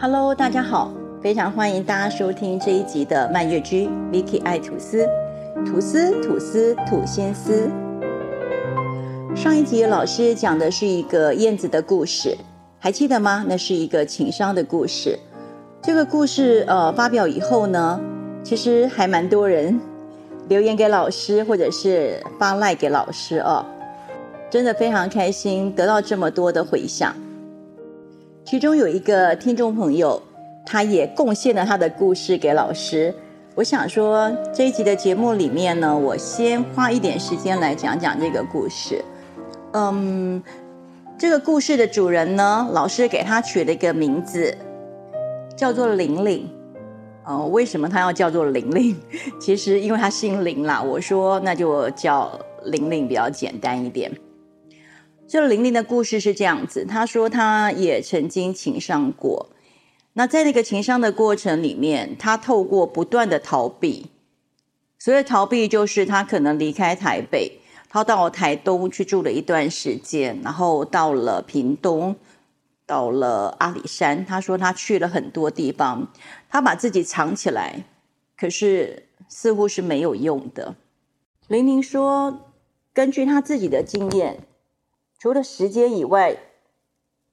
Hello，大家好，非常欢迎大家收听这一集的漫月居 Vicky 爱吐司，吐司吐司吐先丝。上一集老师讲的是一个燕子的故事，还记得吗？那是一个情商的故事。这个故事呃发表以后呢，其实还蛮多人留言给老师，或者是发赖给老师哦。真的非常开心，得到这么多的回响。其中有一个听众朋友，他也贡献了他的故事给老师。我想说，这一集的节目里面呢，我先花一点时间来讲讲这个故事。嗯，这个故事的主人呢，老师给他取了一个名字，叫做玲玲。哦，为什么他要叫做玲玲？其实因为他姓林啦。我说那就叫玲玲比较简单一点。这玲玲的故事是这样子，她说她也曾经情伤过，那在那个情伤的过程里面，她透过不断的逃避，所谓逃避就是她可能离开台北，她到台东去住了一段时间，然后到了屏东，到了阿里山，她说她去了很多地方，她把自己藏起来，可是似乎是没有用的。玲玲说，根据她自己的经验。除了时间以外，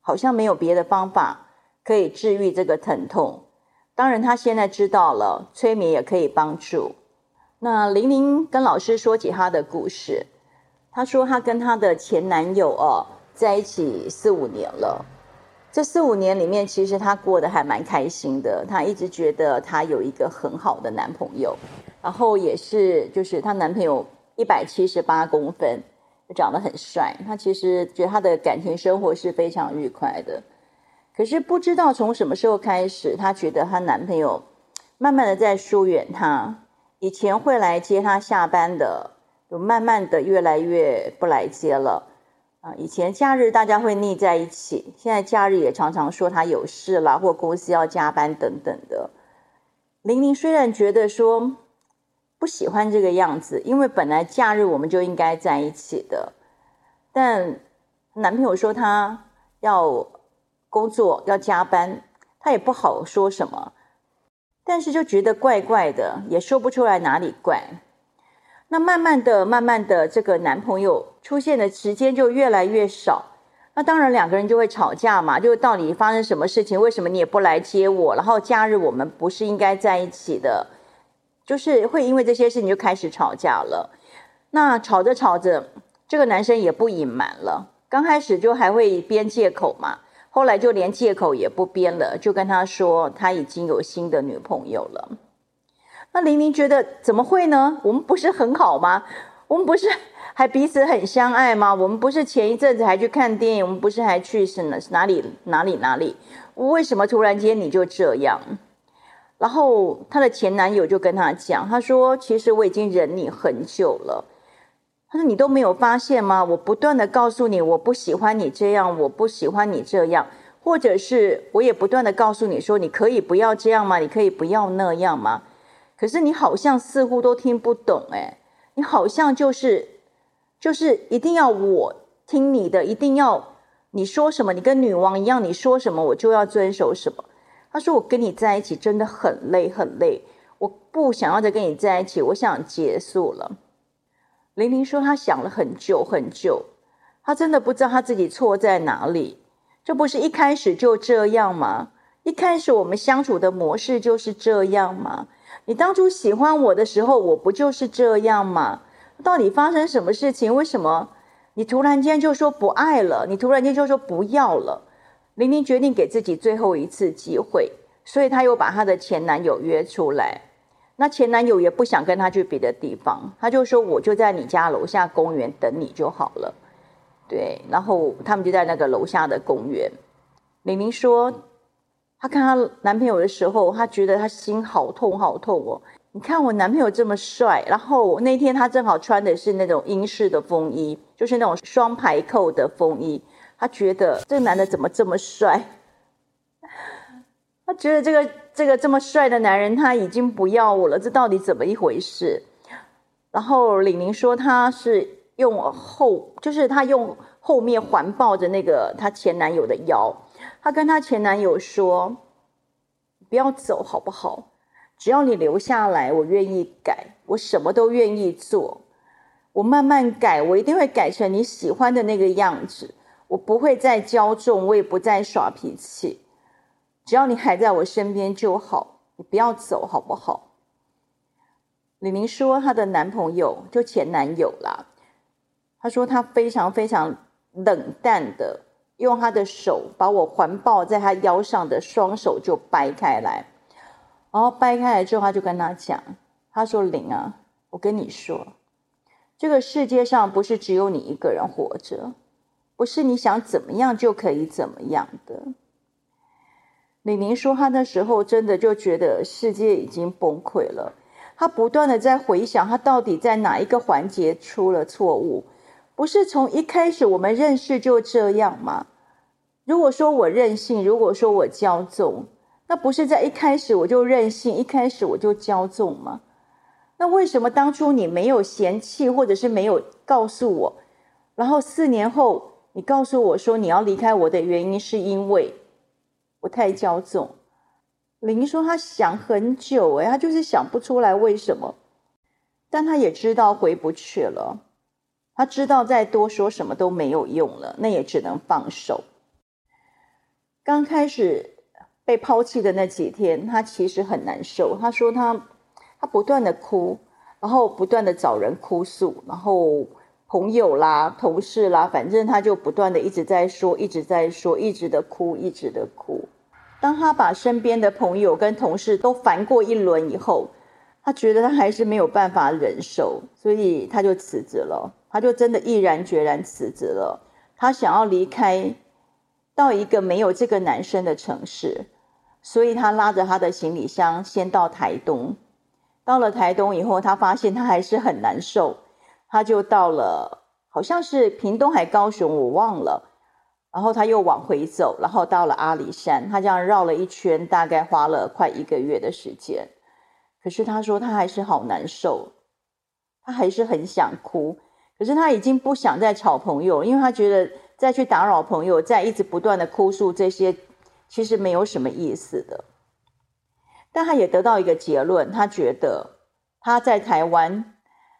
好像没有别的方法可以治愈这个疼痛。当然，他现在知道了，催眠也可以帮助。那玲玲跟老师说起她的故事，她说她跟她的前男友哦在一起四五年了。这四五年里面，其实她过得还蛮开心的。她一直觉得她有一个很好的男朋友，然后也是就是她男朋友一百七十八公分。长得很帅，她其实觉得她的感情生活是非常愉快的。可是不知道从什么时候开始，她觉得她男朋友慢慢的在疏远她。以前会来接她下班的，就慢慢的越来越不来接了。啊，以前假日大家会腻在一起，现在假日也常常说她有事啦，或公司要加班等等的。玲玲虽然觉得说。不喜欢这个样子，因为本来假日我们就应该在一起的，但男朋友说他要工作要加班，他也不好说什么，但是就觉得怪怪的，也说不出来哪里怪。那慢慢的、慢慢的，这个男朋友出现的时间就越来越少，那当然两个人就会吵架嘛，就到底发生什么事情？为什么你也不来接我？然后假日我们不是应该在一起的？就是会因为这些事情就开始吵架了，那吵着吵着，这个男生也不隐瞒了，刚开始就还会编借口嘛，后来就连借口也不编了，就跟他说他已经有新的女朋友了。那玲玲觉得怎么会呢？我们不是很好吗？我们不是还彼此很相爱吗？我们不是前一阵子还去看电影？我们不是还去是哪哪里哪里哪里？为什么突然间你就这样？然后她的前男友就跟她讲，他说：“其实我已经忍你很久了。”他说：“你都没有发现吗？我不断的告诉你，我不喜欢你这样，我不喜欢你这样，或者是我也不断的告诉你说，你可以不要这样吗？你可以不要那样吗？可是你好像似乎都听不懂，哎，你好像就是就是一定要我听你的，一定要你说什么，你跟女王一样，你说什么我就要遵守什么。”他说：“我跟你在一起真的很累，很累。我不想要再跟你在一起，我想结束了。”玲玲说：“她想了很久很久，她真的不知道她自己错在哪里。这不是一开始就这样吗？一开始我们相处的模式就是这样吗？你当初喜欢我的时候，我不就是这样吗？到底发生什么事情？为什么你突然间就说不爱了？你突然间就说不要了？”玲玲决定给自己最后一次机会，所以她又把她的前男友约出来。那前男友也不想跟她去别的地方，他就说：“我就在你家楼下公园等你就好了。”对，然后他们就在那个楼下的公园。玲玲说：“她看她男朋友的时候，她觉得她心好痛好痛哦。你看我男朋友这么帅，然后那天他正好穿的是那种英式的风衣，就是那种双排扣的风衣。”她觉得这个男的怎么这么帅？她觉得这个这个这么帅的男人他已经不要我了，这到底怎么一回事？然后李宁说，她是用后，就是她用后面环抱着那个她前男友的腰，她跟她前男友说：“不要走好不好？只要你留下来，我愿意改，我什么都愿意做。我慢慢改，我一定会改成你喜欢的那个样子。我不会再骄纵，我也不再耍脾气。只要你还在我身边就好，你不要走好不好？李宁说，她的男朋友就前男友啦。她说她非常非常冷淡的用她的手把我环抱在她腰上的双手就掰开来，然后掰开来之后，他就跟她讲，他说：“玲啊，我跟你说。”这个世界上不是只有你一个人活着，不是你想怎么样就可以怎么样的。李宁说，他那时候真的就觉得世界已经崩溃了。他不断的在回想，他到底在哪一个环节出了错误？不是从一开始我们认识就这样吗？如果说我任性，如果说我骄纵，那不是在一开始我就任性，一开始我就骄纵吗？那为什么当初你没有嫌弃，或者是没有告诉我？然后四年后，你告诉我说你要离开我的原因是因为我太骄纵。林说他想很久，哎，他就是想不出来为什么，但他也知道回不去了，他知道再多说什么都没有用了，那也只能放手。刚开始被抛弃的那几天，他其实很难受。他说他。他不断的哭，然后不断的找人哭诉，然后朋友啦、同事啦，反正他就不断的一直在说，一直在说，一直的哭，一直的哭。当他把身边的朋友跟同事都烦过一轮以后，他觉得他还是没有办法忍受，所以他就辞职了。他就真的毅然决然辞职了。他想要离开，到一个没有这个男生的城市，所以他拉着他的行李箱先到台东。到了台东以后，他发现他还是很难受，他就到了，好像是屏东还高雄，我忘了。然后他又往回走，然后到了阿里山，他这样绕了一圈，大概花了快一个月的时间。可是他说他还是好难受，他还是很想哭，可是他已经不想再吵朋友，因为他觉得再去打扰朋友，再一直不断的哭诉这些，其实没有什么意思的。但他也得到一个结论，他觉得他在台湾，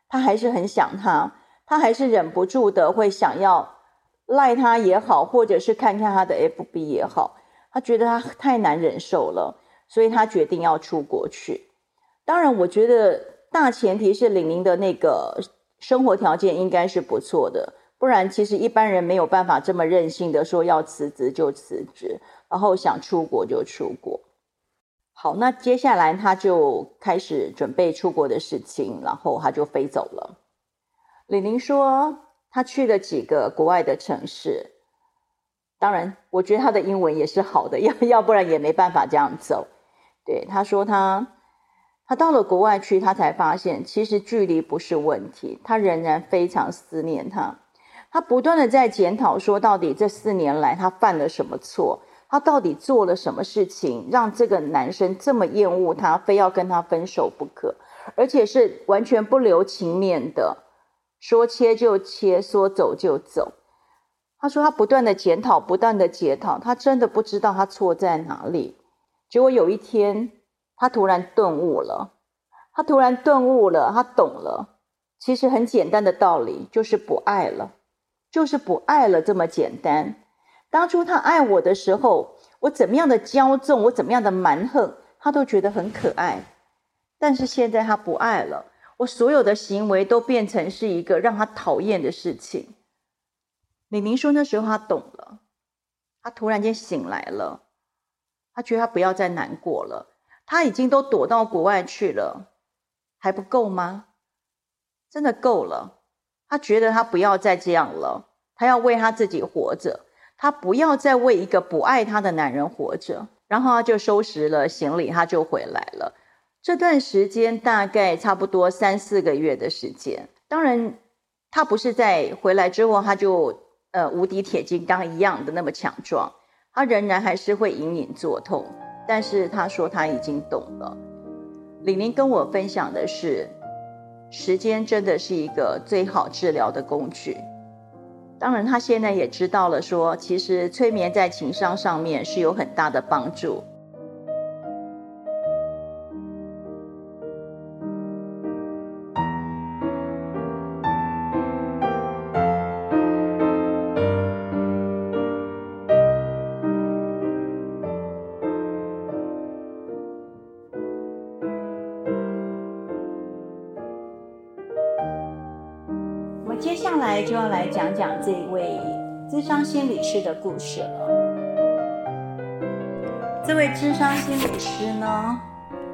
他还是很想他，他还是忍不住的会想要赖他也好，或者是看看他的 FB 也好，他觉得他太难忍受了，所以他决定要出国去。当然，我觉得大前提是玲玲的那个生活条件应该是不错的，不然其实一般人没有办法这么任性的说要辞职就辞职，然后想出国就出国。好，那接下来他就开始准备出国的事情，然后他就飞走了。李宁说，他去了几个国外的城市，当然，我觉得他的英文也是好的，要要不然也没办法这样走。对，他说他他到了国外去，他才发现其实距离不是问题，他仍然非常思念他，他不断的在检讨说，到底这四年来他犯了什么错。他到底做了什么事情，让这个男生这么厌恶他，非要跟他分手不可，而且是完全不留情面的，说切就切，说走就走。他说他不断的检讨，不断的检讨，他真的不知道他错在哪里。结果有一天，他突然顿悟了，他突然顿悟了，他懂了，其实很简单的道理，就是不爱了，就是不爱了，这么简单。当初他爱我的时候，我怎么样的骄纵，我怎么样的蛮横，他都觉得很可爱。但是现在他不爱了，我所有的行为都变成是一个让他讨厌的事情。李明说那时候他懂了，他突然间醒来了，他觉得他不要再难过了。他已经都躲到国外去了，还不够吗？真的够了。他觉得他不要再这样了，他要为他自己活着。她不要再为一个不爱她的男人活着，然后她就收拾了行李，她就回来了。这段时间大概差不多三四个月的时间。当然，他不是在回来之后他就呃无敌铁金刚一样的那么强壮，他仍然还是会隐隐作痛。但是他说他已经懂了。李宁跟我分享的是，时间真的是一个最好治疗的工具。当然，他现在也知道了说，其实催眠在情商上面是有很大的帮助。心理师的故事了。这位智商心理师呢，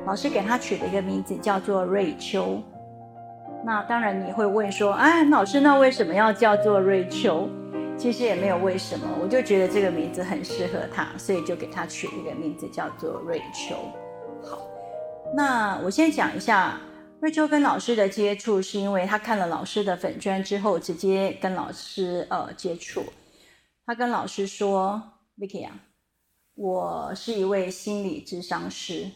老师给他取了一个名字叫做瑞秋。那当然你会问说，哎，老师，那为什么要叫做瑞秋？其实也没有为什么，我就觉得这个名字很适合他，所以就给他取了一个名字叫做瑞秋。好，那我先讲一下。瑞秋跟老师的接触，是因为他看了老师的粉砖之后，直接跟老师呃接触。他跟老师说：“Vicky 啊，我是一位心理智商师，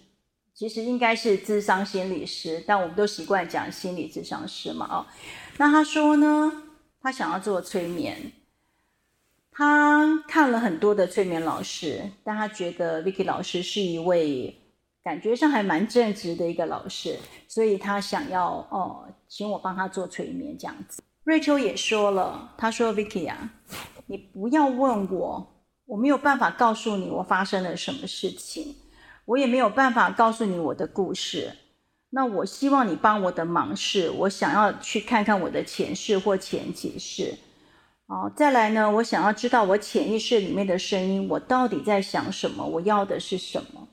其实应该是智商心理师，但我们都习惯讲心理智商师嘛。哦，那他说呢，他想要做催眠，他看了很多的催眠老师，但他觉得 Vicky 老师是一位。”感觉上还蛮正直的一个老师，所以他想要哦，请我帮他做催眠这样子。瑞秋也说了，他说：“Vicky 啊，你不要问我，我没有办法告诉你我发生了什么事情，我也没有办法告诉你我的故事。那我希望你帮我的忙是，我想要去看看我的前世或前几世。哦，再来呢，我想要知道我潜意识里面的声音，我到底在想什么，我要的是什么。”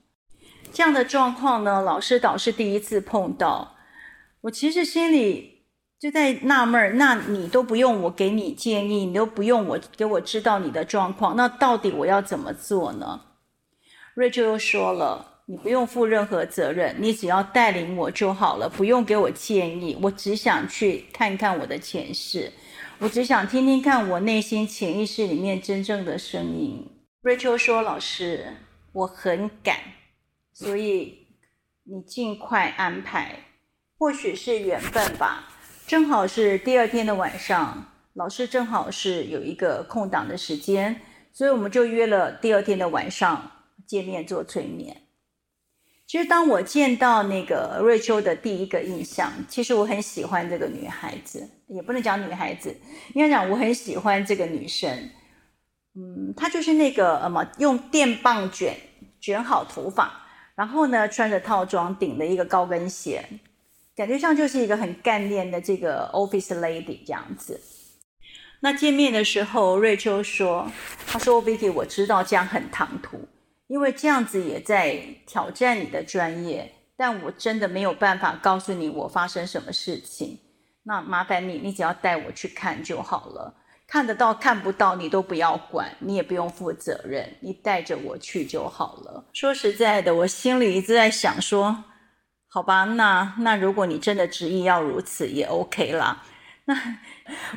这样的状况呢，老师导师第一次碰到，我其实心里就在纳闷，那你都不用我给你建议，你都不用我给我知道你的状况，那到底我要怎么做呢？瑞秋又说了，你不用负任何责任，你只要带领我就好了，不用给我建议，我只想去看看我的前世，我只想听听看我内心潜意识里面真正的声音。瑞秋说：“老师，我很赶。”所以你尽快安排，或许是缘分吧。正好是第二天的晚上，老师正好是有一个空档的时间，所以我们就约了第二天的晚上见面做催眠。其实当我见到那个瑞秋的第一个印象，其实我很喜欢这个女孩子，也不能讲女孩子，应该讲我很喜欢这个女生。嗯，她就是那个呃嘛，用电棒卷卷好头发。然后呢，穿着套装，顶了一个高跟鞋，感觉上就是一个很干练的这个 office lady 这样子。那见面的时候，瑞秋说：“他说，Vicky，我知道这样很唐突，因为这样子也在挑战你的专业，但我真的没有办法告诉你我发生什么事情。那麻烦你，你只要带我去看就好了。”看得到看不到，你都不要管，你也不用负责任，你带着我去就好了。说实在的，我心里一直在想说，好吧，那那如果你真的执意要如此，也 OK 啦。那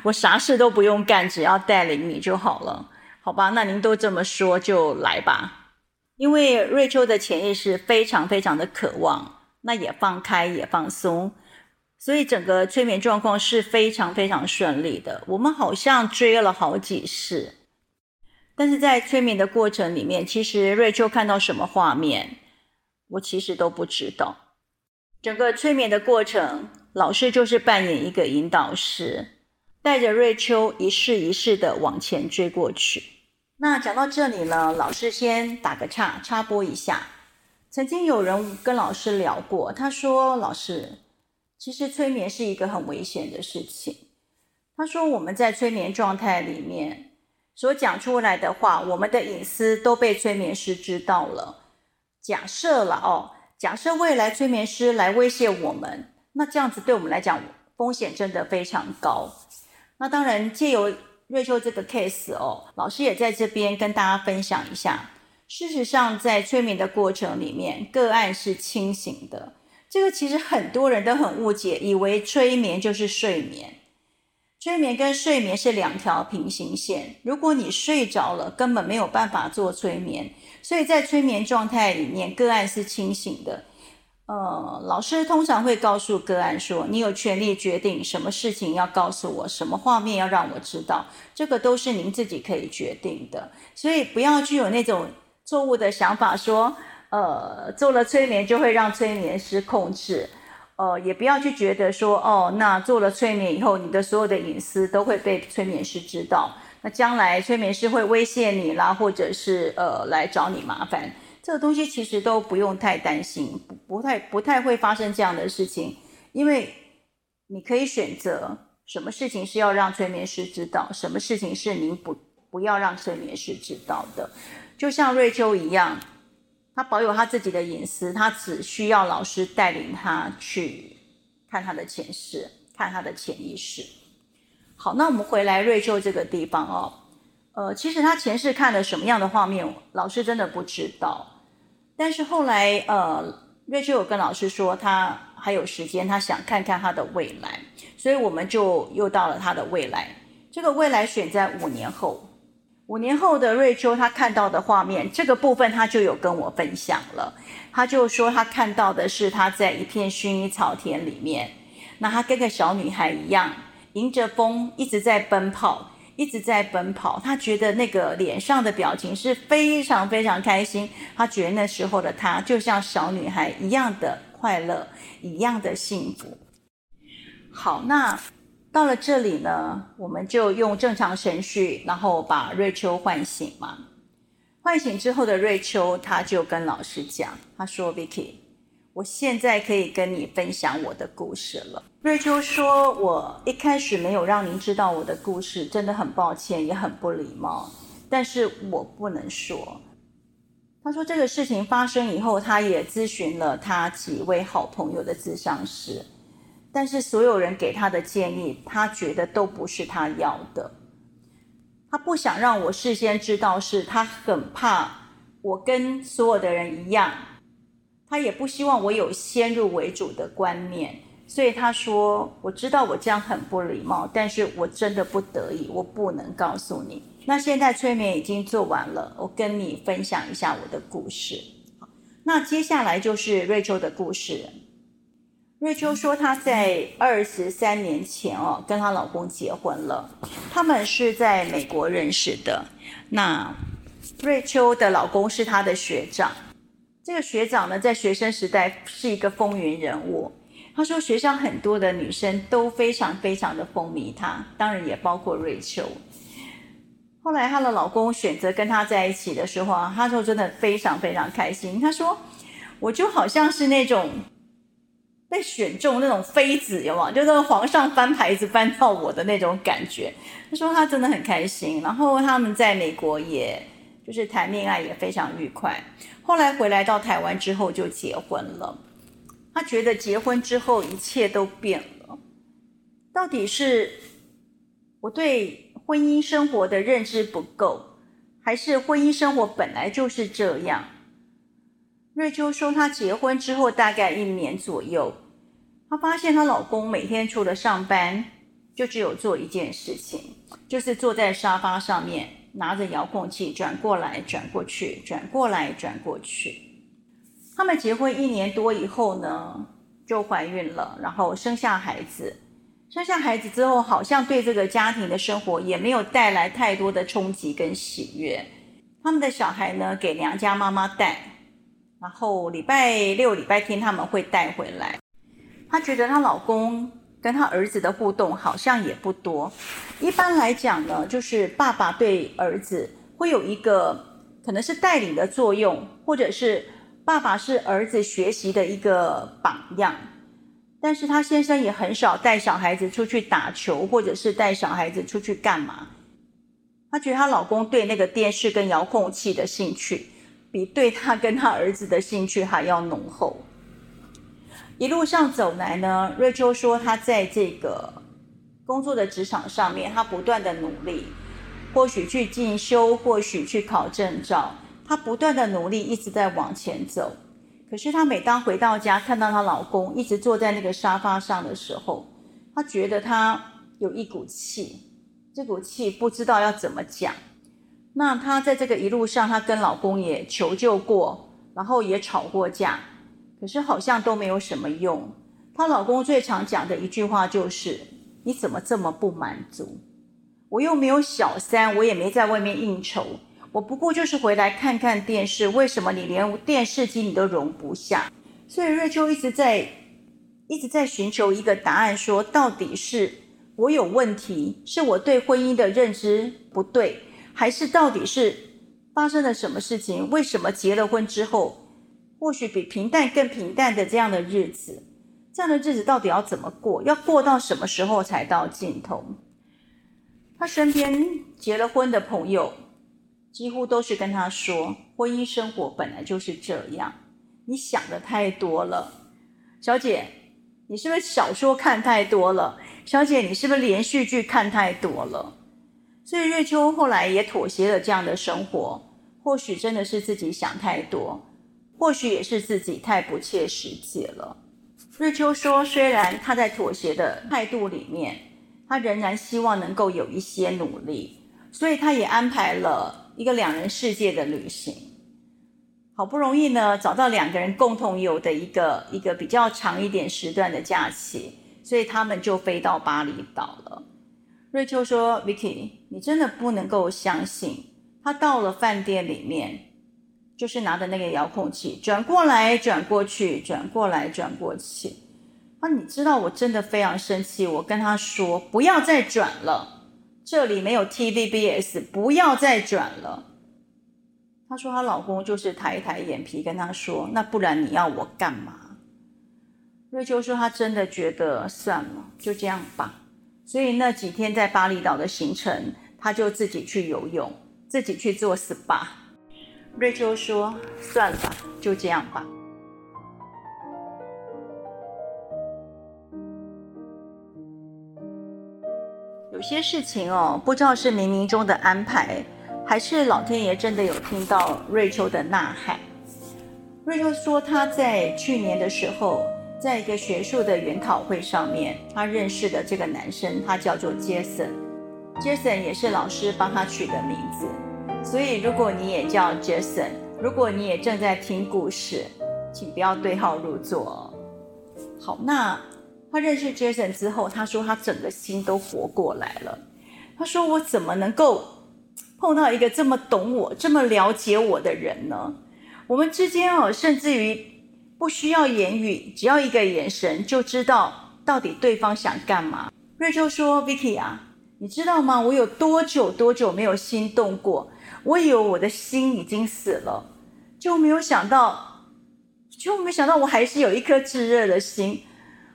我啥事都不用干，只要带领你就好了，好吧？那您都这么说，就来吧。因为瑞秋的潜意识非常非常的渴望，那也放开，也放松。所以整个催眠状况是非常非常顺利的。我们好像追了好几世，但是在催眠的过程里面，其实瑞秋看到什么画面，我其实都不知道。整个催眠的过程，老师就是扮演一个引导师，带着瑞秋一世一世的往前追过去。那讲到这里呢，老师先打个岔，插播一下。曾经有人跟老师聊过，他说：“老师。”其实催眠是一个很危险的事情。他说，我们在催眠状态里面所讲出来的话，我们的隐私都被催眠师知道了。假设了哦，假设未来催眠师来威胁我们，那这样子对我们来讲风险真的非常高。那当然，借由瑞秋这个 case 哦，老师也在这边跟大家分享一下。事实上，在催眠的过程里面，个案是清醒的。这个其实很多人都很误解，以为催眠就是睡眠。催眠跟睡眠是两条平行线。如果你睡着了，根本没有办法做催眠。所以在催眠状态里面，个案是清醒的。呃，老师通常会告诉个案说：“你有权利决定什么事情要告诉我，什么画面要让我知道，这个都是您自己可以决定的。”所以不要具有那种错误的想法说。呃，做了催眠就会让催眠师控制，呃，也不要去觉得说，哦，那做了催眠以后，你的所有的隐私都会被催眠师知道，那将来催眠师会威胁你啦，或者是呃来找你麻烦，这个东西其实都不用太担心，不不太不太会发生这样的事情，因为你可以选择什么事情是要让催眠师知道，什么事情是您不不要让催眠师知道的。就像瑞秋一样，他保有他自己的隐私，他只需要老师带领他去看他的前世，看他的潜意识。好，那我们回来瑞秋这个地方哦，呃，其实他前世看了什么样的画面，老师真的不知道。但是后来，呃，瑞秋有跟老师说，他还有时间，他想看看他的未来，所以我们就又到了他的未来。这个未来选在五年后，五年后的瑞秋，他看到的画面，这个部分他就有跟我分享了。他就说他看到的是他在一片薰衣草田里面，那他跟个小女孩一样，迎着风一直在奔跑。一直在奔跑，他觉得那个脸上的表情是非常非常开心。他觉得那时候的他就像小女孩一样的快乐，一样的幸福。好，那到了这里呢，我们就用正常程序，然后把瑞秋唤醒嘛。唤醒之后的瑞秋，他就跟老师讲，他说：“Vicky。”我现在可以跟你分享我的故事了。瑞秋说：“我一开始没有让您知道我的故事，真的很抱歉，也很不礼貌。但是我不能说。”他说：“这个事情发生以后，他也咨询了他几位好朋友的咨商师，但是所有人给他的建议，他觉得都不是他要的。他不想让我事先知道，是他很怕我跟所有的人一样。”他也不希望我有先入为主的观念，所以他说：“我知道我这样很不礼貌，但是我真的不得已，我不能告诉你。那现在催眠已经做完了，我跟你分享一下我的故事。那接下来就是瑞秋的故事。瑞秋说她在二十三年前哦，跟她老公结婚了，他们是在美国认识的。那瑞秋的老公是她的学长。”这个学长呢，在学生时代是一个风云人物。他说，学校很多的女生都非常非常的风靡他，当然也包括瑞秋。后来，她的老公选择跟她在一起的时候啊，她说真的非常非常开心。她说，我就好像是那种被选中那种妃子，有没有？就是皇上翻牌子翻到我的那种感觉。她说她真的很开心。然后他们在美国也。就是谈恋爱也非常愉快，后来回来到台湾之后就结婚了。他觉得结婚之后一切都变了，到底是我对婚姻生活的认知不够，还是婚姻生活本来就是这样？瑞秋说，她结婚之后大概一年左右，她发现她老公每天除了上班，就只有做一件事情，就是坐在沙发上面。拿着遥控器转过来转过去，转过来转过去。他们结婚一年多以后呢，就怀孕了，然后生下孩子。生下孩子之后，好像对这个家庭的生活也没有带来太多的冲击跟喜悦。他们的小孩呢，给娘家妈妈带，然后礼拜六、礼拜天他们会带回来。她觉得她老公。跟他儿子的互动好像也不多。一般来讲呢，就是爸爸对儿子会有一个可能是带领的作用，或者是爸爸是儿子学习的一个榜样。但是他先生也很少带小孩子出去打球，或者是带小孩子出去干嘛。她觉得她老公对那个电视跟遥控器的兴趣，比对他跟他儿子的兴趣还要浓厚。一路上走来呢，瑞秋说，她在这个工作的职场上面，她不断的努力，或许去进修，或许去考证照，她不断的努力，一直在往前走。可是她每当回到家，看到她老公一直坐在那个沙发上的时候，她觉得她有一股气，这股气不知道要怎么讲。那她在这个一路上，她跟老公也求救过，然后也吵过架。可是好像都没有什么用。她老公最常讲的一句话就是：“你怎么这么不满足？我又没有小三，我也没在外面应酬，我不过就是回来看看电视。为什么你连电视机你都容不下？”所以瑞秋一直在一直在寻求一个答案说，到底是我有问题，是我对婚姻的认知不对，还是到底是发生了什么事情？为什么结了婚之后？或许比平淡更平淡的这样的日子，这样的日子到底要怎么过？要过到什么时候才到尽头？他身边结了婚的朋友，几乎都是跟他说，婚姻生活本来就是这样。你想的太多了，小姐，你是不是小说看太多了？小姐，你是不是连续剧看太多了？所以瑞秋后来也妥协了这样的生活。或许真的是自己想太多，或许也是自己太不切实际了。瑞秋说：“虽然他在妥协的态度里面，他仍然希望能够有一些努力，所以他也安排了一个两人世界的旅行。好不容易呢，找到两个人共同有的一个一个比较长一点时段的假期，所以他们就飞到巴厘岛了。瑞秋说：‘Vicky，你真的不能够相信，他到了饭店里面。’”就是拿着那个遥控器转过来转过去，转过来转过去。啊，你知道我真的非常生气，我跟他说不要再转了，这里没有 TVBS，不要再转了。她说她老公就是抬一抬眼皮跟她说，那不然你要我干嘛？瑞秋说她真的觉得算了，就这样吧。所以那几天在巴厘岛的行程，她就自己去游泳，自己去做 SPA。瑞秋说：“算了吧，就这样吧。有些事情哦，不知道是冥冥中的安排，还是老天爷真的有听到瑞秋的呐喊。”瑞秋说：“他在去年的时候，在一个学术的研讨会上面，他认识的这个男生，他叫做 Jason。Jason 也是老师帮他取的名字。”所以，如果你也叫 Jason，如果你也正在听故事，请不要对号入座。好，那他认识 Jason 之后，他说他整个心都活过来了。他说：“我怎么能够碰到一个这么懂我、这么了解我的人呢？我们之间哦，甚至于不需要言语，只要一个眼神就知道到底对方想干嘛。”瑞秋说：“Vicky 啊，你知道吗？我有多久多久没有心动过？”我以为我的心已经死了，就没有想到，就没想到我还是有一颗炙热的心。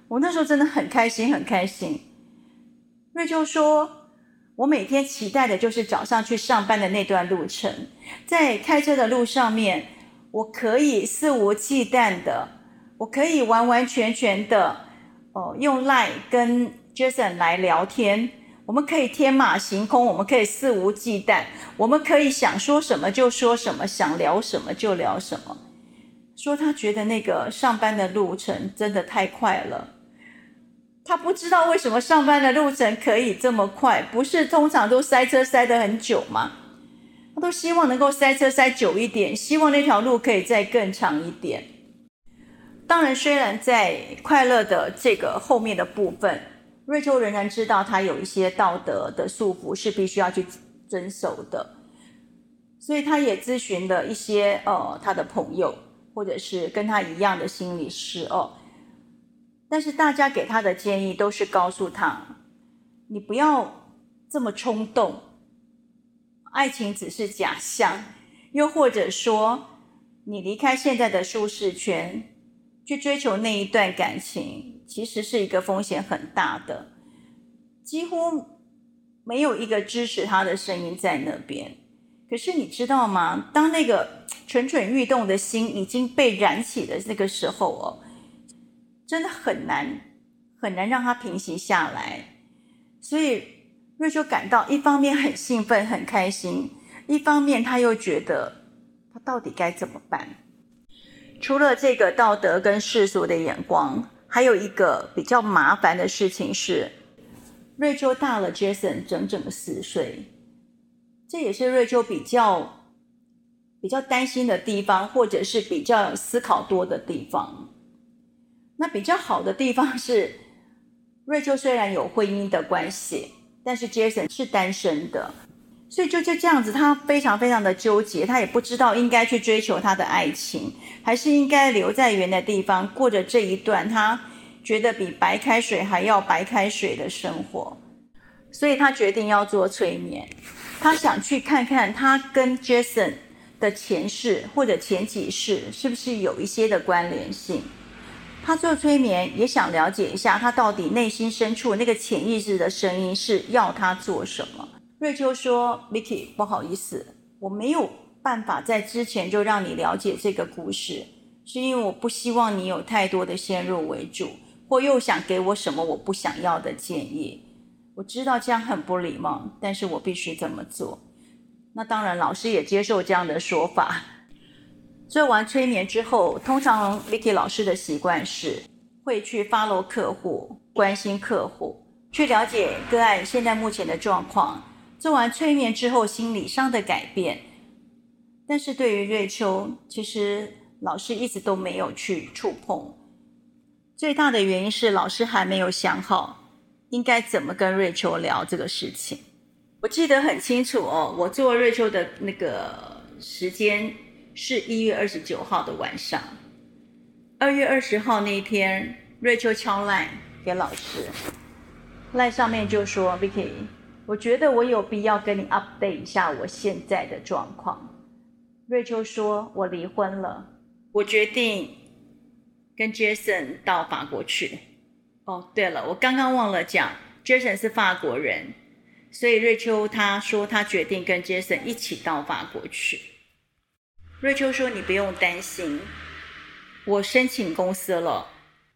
我那时候真的很开心，很开心。瑞秋说，我每天期待的就是早上去上班的那段路程，在开车的路上面，我可以肆无忌惮的，我可以完完全全的，哦，用赖跟 Jason 来聊天。我们可以天马行空，我们可以肆无忌惮，我们可以想说什么就说什么，想聊什么就聊什么。说他觉得那个上班的路程真的太快了，他不知道为什么上班的路程可以这么快，不是通常都塞车塞得很久吗？他都希望能够塞车塞久一点，希望那条路可以再更长一点。当然，虽然在快乐的这个后面的部分。瑞秋仍然知道他有一些道德的束缚是必须要去遵守的，所以他也咨询了一些呃他的朋友，或者是跟他一样的心理师哦。但是大家给他的建议都是告诉他，你不要这么冲动，爱情只是假象，又或者说你离开现在的舒适圈，去追求那一段感情。其实是一个风险很大的，几乎没有一个支持他的声音在那边。可是你知道吗？当那个蠢蠢欲动的心已经被燃起的那个时候哦，真的很难很难让他平息下来。所以瑞秋感到一方面很兴奋很开心，一方面他又觉得他到底该怎么办？除了这个道德跟世俗的眼光。还有一个比较麻烦的事情是，瑞秋大了 Jason 整整四岁，这也是瑞秋比较比较担心的地方，或者是比较思考多的地方。那比较好的地方是，瑞秋虽然有婚姻的关系，但是 Jason 是单身的。所以就就这样子，他非常非常的纠结，他也不知道应该去追求他的爱情，还是应该留在原的地方过着这一段他觉得比白开水还要白开水的生活。所以他决定要做催眠，他想去看看他跟 Jason 的前世或者前几世是不是有一些的关联性。他做催眠也想了解一下，他到底内心深处那个潜意识的声音是要他做什么。瑞秋说：“Vicky，不好意思，我没有办法在之前就让你了解这个故事，是因为我不希望你有太多的先入为主，或又想给我什么我不想要的建议。我知道这样很不礼貌，但是我必须这么做。那当然，老师也接受这样的说法。”做完催眠之后，通常 Vicky 老师的习惯是会去 follow 客户，关心客户，去了解个案现在目前的状况。做完催眠之后，心理上的改变。但是对于瑞秋，其实老师一直都没有去触碰。最大的原因是老师还没有想好应该怎么跟瑞秋聊这个事情。我记得很清楚哦，我做瑞秋的那个时间。是一月二十九号的晚上，二月二十号那一天，瑞秋敲赖给老师，赖上面就说：“Vicky，我觉得我有必要跟你 update 一下我现在的状况。”瑞秋说：“我离婚了，我决定跟 Jason 到法国去。”哦，对了，我刚刚忘了讲，Jason 是法国人，所以瑞秋他说他决定跟 Jason 一起到法国去。瑞秋说：“你不用担心，我申请公司了，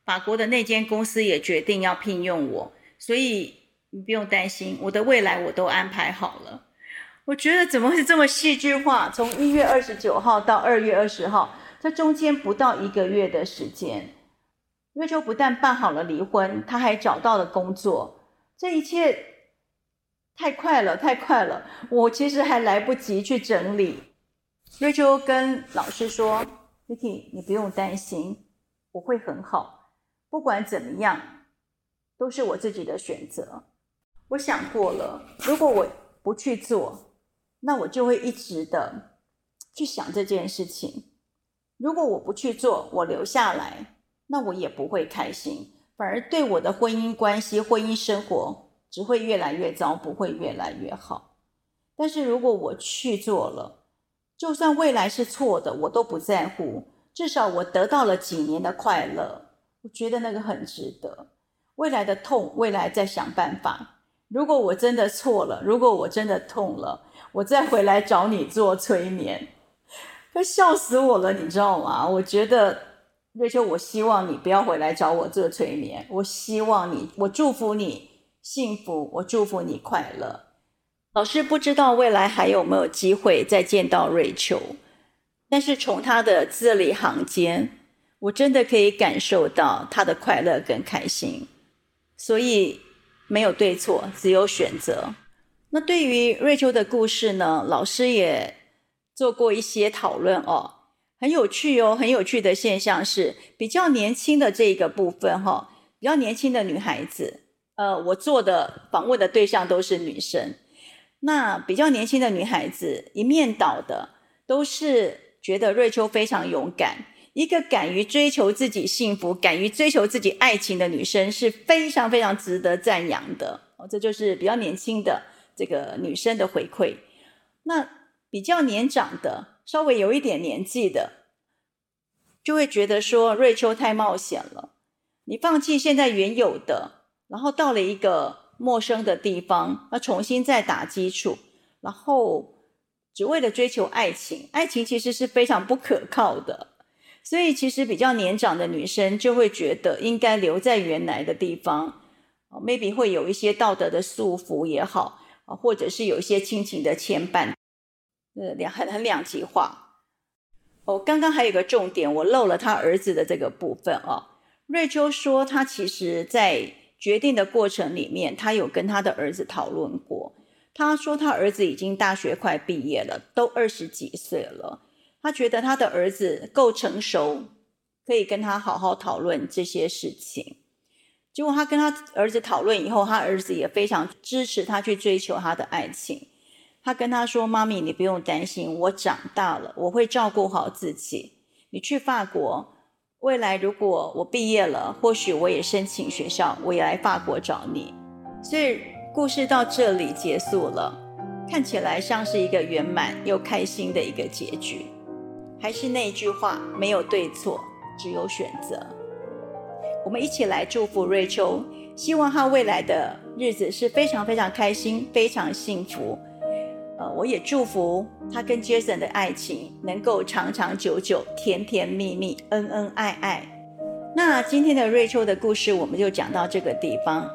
法国的那间公司也决定要聘用我，所以你不用担心，我的未来我都安排好了。”我觉得怎么会这么戏剧化？从一月二十九号到二月二十号，这中间不到一个月的时间，瑞秋不但办好了离婚，他还找到了工作，这一切太快了，太快了！我其实还来不及去整理。瑞秋跟老师说：“Vicky，你不用担心，我会很好。不管怎么样，都是我自己的选择。我想过了，如果我不去做，那我就会一直的去想这件事情。如果我不去做，我留下来，那我也不会开心，反而对我的婚姻关系、婚姻生活只会越来越糟，不会越来越好。但是如果我去做了，就算未来是错的，我都不在乎。至少我得到了几年的快乐，我觉得那个很值得。未来的痛，未来再想办法。如果我真的错了，如果我真的痛了，我再回来找你做催眠。他笑死我了，你知道吗？我觉得瑞秋，我希望你不要回来找我做催眠。我希望你，我祝福你幸福，我祝福你快乐。老师不知道未来还有没有机会再见到瑞秋，但是从他的字里行间，我真的可以感受到他的快乐跟开心。所以没有对错，只有选择。那对于瑞秋的故事呢，老师也做过一些讨论哦，很有趣哦，很有趣的现象是，比较年轻的这一个部分哈、哦，比较年轻的女孩子，呃，我做的访问的对象都是女生。那比较年轻的女孩子，一面倒的都是觉得瑞秋非常勇敢，一个敢于追求自己幸福、敢于追求自己爱情的女生是非常非常值得赞扬的。哦，这就是比较年轻的这个女生的回馈。那比较年长的，稍微有一点年纪的，就会觉得说瑞秋太冒险了，你放弃现在原有的，然后到了一个。陌生的地方，要重新再打基础，然后只为了追求爱情，爱情其实是非常不可靠的，所以其实比较年长的女生就会觉得应该留在原来的地方，maybe 会有一些道德的束缚也好，或者是有一些亲情的牵绊，呃，两很很两极化。哦，刚刚还有个重点，我漏了他儿子的这个部分哦。瑞秋说，他其实在。决定的过程里面，他有跟他的儿子讨论过。他说他儿子已经大学快毕业了，都二十几岁了。他觉得他的儿子够成熟，可以跟他好好讨论这些事情。结果他跟他儿子讨论以后，他儿子也非常支持他去追求他的爱情。他跟他说：“妈咪，你不用担心，我长大了，我会照顾好自己。你去法国。”未来如果我毕业了，或许我也申请学校，我也来法国找你。所以故事到这里结束了，看起来像是一个圆满又开心的一个结局。还是那句话，没有对错，只有选择。我们一起来祝福瑞秋，希望她未来的日子是非常非常开心、非常幸福。呃，我也祝福她跟 Jason 的爱情能够长长久久、甜甜蜜蜜、恩恩爱爱。那今天的瑞秋的故事我们就讲到这个地方。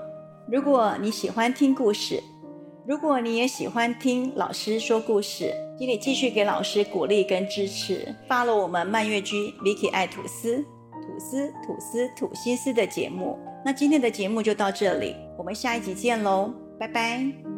如果你喜欢听故事，如果你也喜欢听老师说故事，请你继续给老师鼓励跟支持发了我们漫月居 Vicky 爱吐司。吐司吐司吐西斯的节目，那今天的节目就到这里，我们下一集见喽，拜拜。